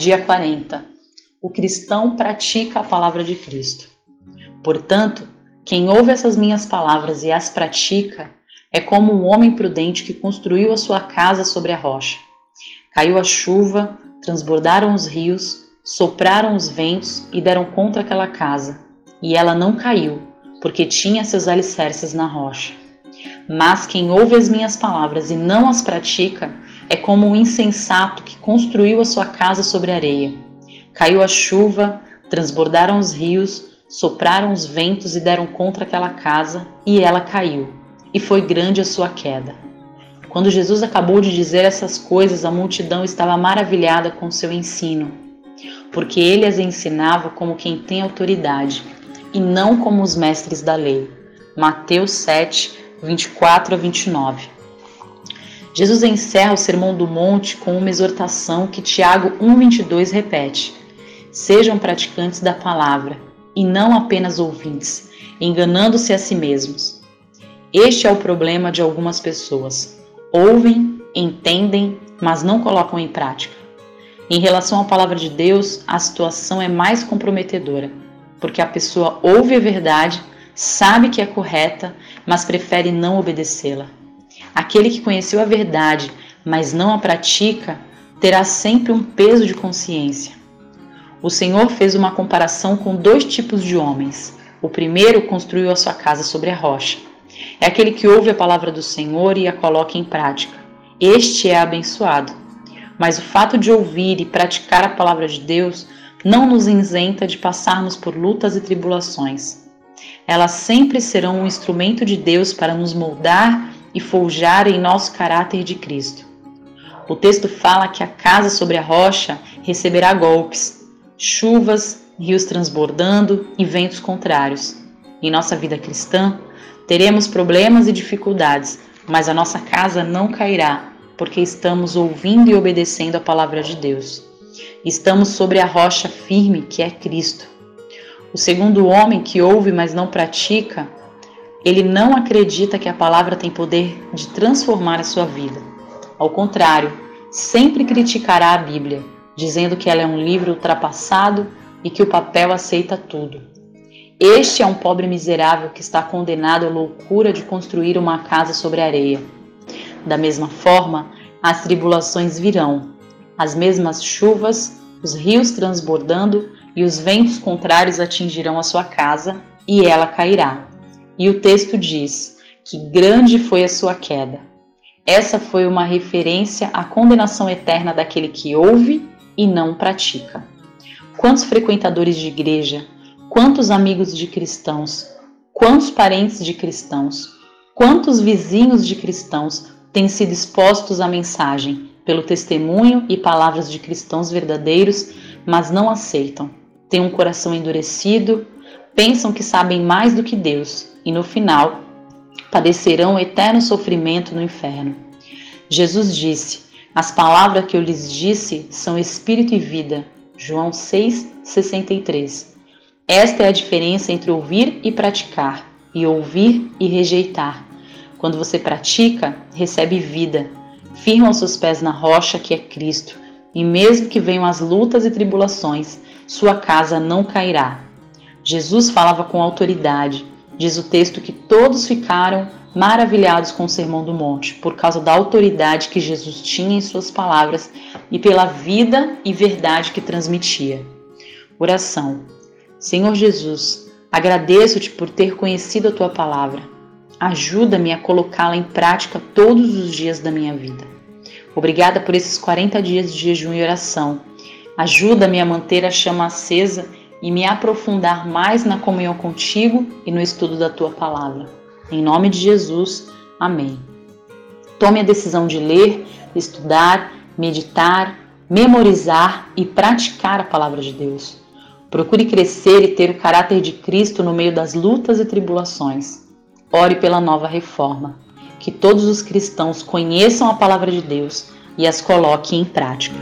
Dia 40. O cristão pratica a palavra de Cristo. Portanto, quem ouve essas minhas palavras e as pratica é como um homem prudente que construiu a sua casa sobre a rocha. Caiu a chuva, transbordaram os rios, sopraram os ventos e deram contra aquela casa, e ela não caiu, porque tinha seus alicerces na rocha. Mas quem ouve as minhas palavras e não as pratica é como um insensato que construiu a sua casa sobre areia. Caiu a chuva, transbordaram os rios, sopraram os ventos e deram contra aquela casa, e ela caiu, e foi grande a sua queda. Quando Jesus acabou de dizer essas coisas, a multidão estava maravilhada com seu ensino, porque ele as ensinava como quem tem autoridade, e não como os mestres da lei. Mateus 7, 24 a 29. Jesus encerra o Sermão do Monte com uma exortação que Tiago 1,22 repete: Sejam praticantes da palavra e não apenas ouvintes, enganando-se a si mesmos. Este é o problema de algumas pessoas. Ouvem, entendem, mas não colocam em prática. Em relação à palavra de Deus, a situação é mais comprometedora, porque a pessoa ouve a verdade, sabe que é correta, mas prefere não obedecê-la. Aquele que conheceu a verdade, mas não a pratica, terá sempre um peso de consciência. O Senhor fez uma comparação com dois tipos de homens. O primeiro construiu a sua casa sobre a rocha. É aquele que ouve a palavra do Senhor e a coloca em prática. Este é abençoado. Mas o fato de ouvir e praticar a palavra de Deus não nos isenta de passarmos por lutas e tribulações. Elas sempre serão um instrumento de Deus para nos moldar e forjar em nosso caráter de Cristo. O texto fala que a casa sobre a rocha receberá golpes, chuvas, rios transbordando e ventos contrários. Em nossa vida cristã, teremos problemas e dificuldades, mas a nossa casa não cairá, porque estamos ouvindo e obedecendo a palavra de Deus. Estamos sobre a rocha firme que é Cristo. O segundo homem que ouve, mas não pratica, ele não acredita que a palavra tem poder de transformar a sua vida. Ao contrário, sempre criticará a Bíblia, dizendo que ela é um livro ultrapassado e que o papel aceita tudo. Este é um pobre miserável que está condenado à loucura de construir uma casa sobre areia. Da mesma forma, as tribulações virão, as mesmas chuvas, os rios transbordando e os ventos contrários atingirão a sua casa e ela cairá. E o texto diz que grande foi a sua queda. Essa foi uma referência à condenação eterna daquele que ouve e não pratica. Quantos frequentadores de igreja, quantos amigos de cristãos, quantos parentes de cristãos, quantos vizinhos de cristãos têm sido expostos à mensagem pelo testemunho e palavras de cristãos verdadeiros, mas não aceitam, têm um coração endurecido, pensam que sabem mais do que Deus e no final padecerão eterno sofrimento no inferno. Jesus disse: As palavras que eu lhes disse são espírito e vida. João 6:63. Esta é a diferença entre ouvir e praticar, e ouvir e rejeitar. Quando você pratica, recebe vida. Firma os seus pés na rocha que é Cristo, e mesmo que venham as lutas e tribulações, sua casa não cairá. Jesus falava com autoridade. Diz o texto que todos ficaram maravilhados com o Sermão do Monte, por causa da autoridade que Jesus tinha em suas palavras e pela vida e verdade que transmitia. Oração. Senhor Jesus, agradeço-te por ter conhecido a tua palavra. Ajuda-me a colocá-la em prática todos os dias da minha vida. Obrigada por esses 40 dias de jejum e oração. Ajuda-me a manter a chama acesa e me aprofundar mais na comunhão contigo e no estudo da tua palavra. Em nome de Jesus, amém. tome a decisão de ler, estudar, meditar, memorizar e praticar a palavra de Deus. Procure crescer e ter o caráter de Cristo no meio das lutas e tribulações. Ore pela nova reforma. Que todos os cristãos conheçam a palavra de Deus e as coloquem em prática.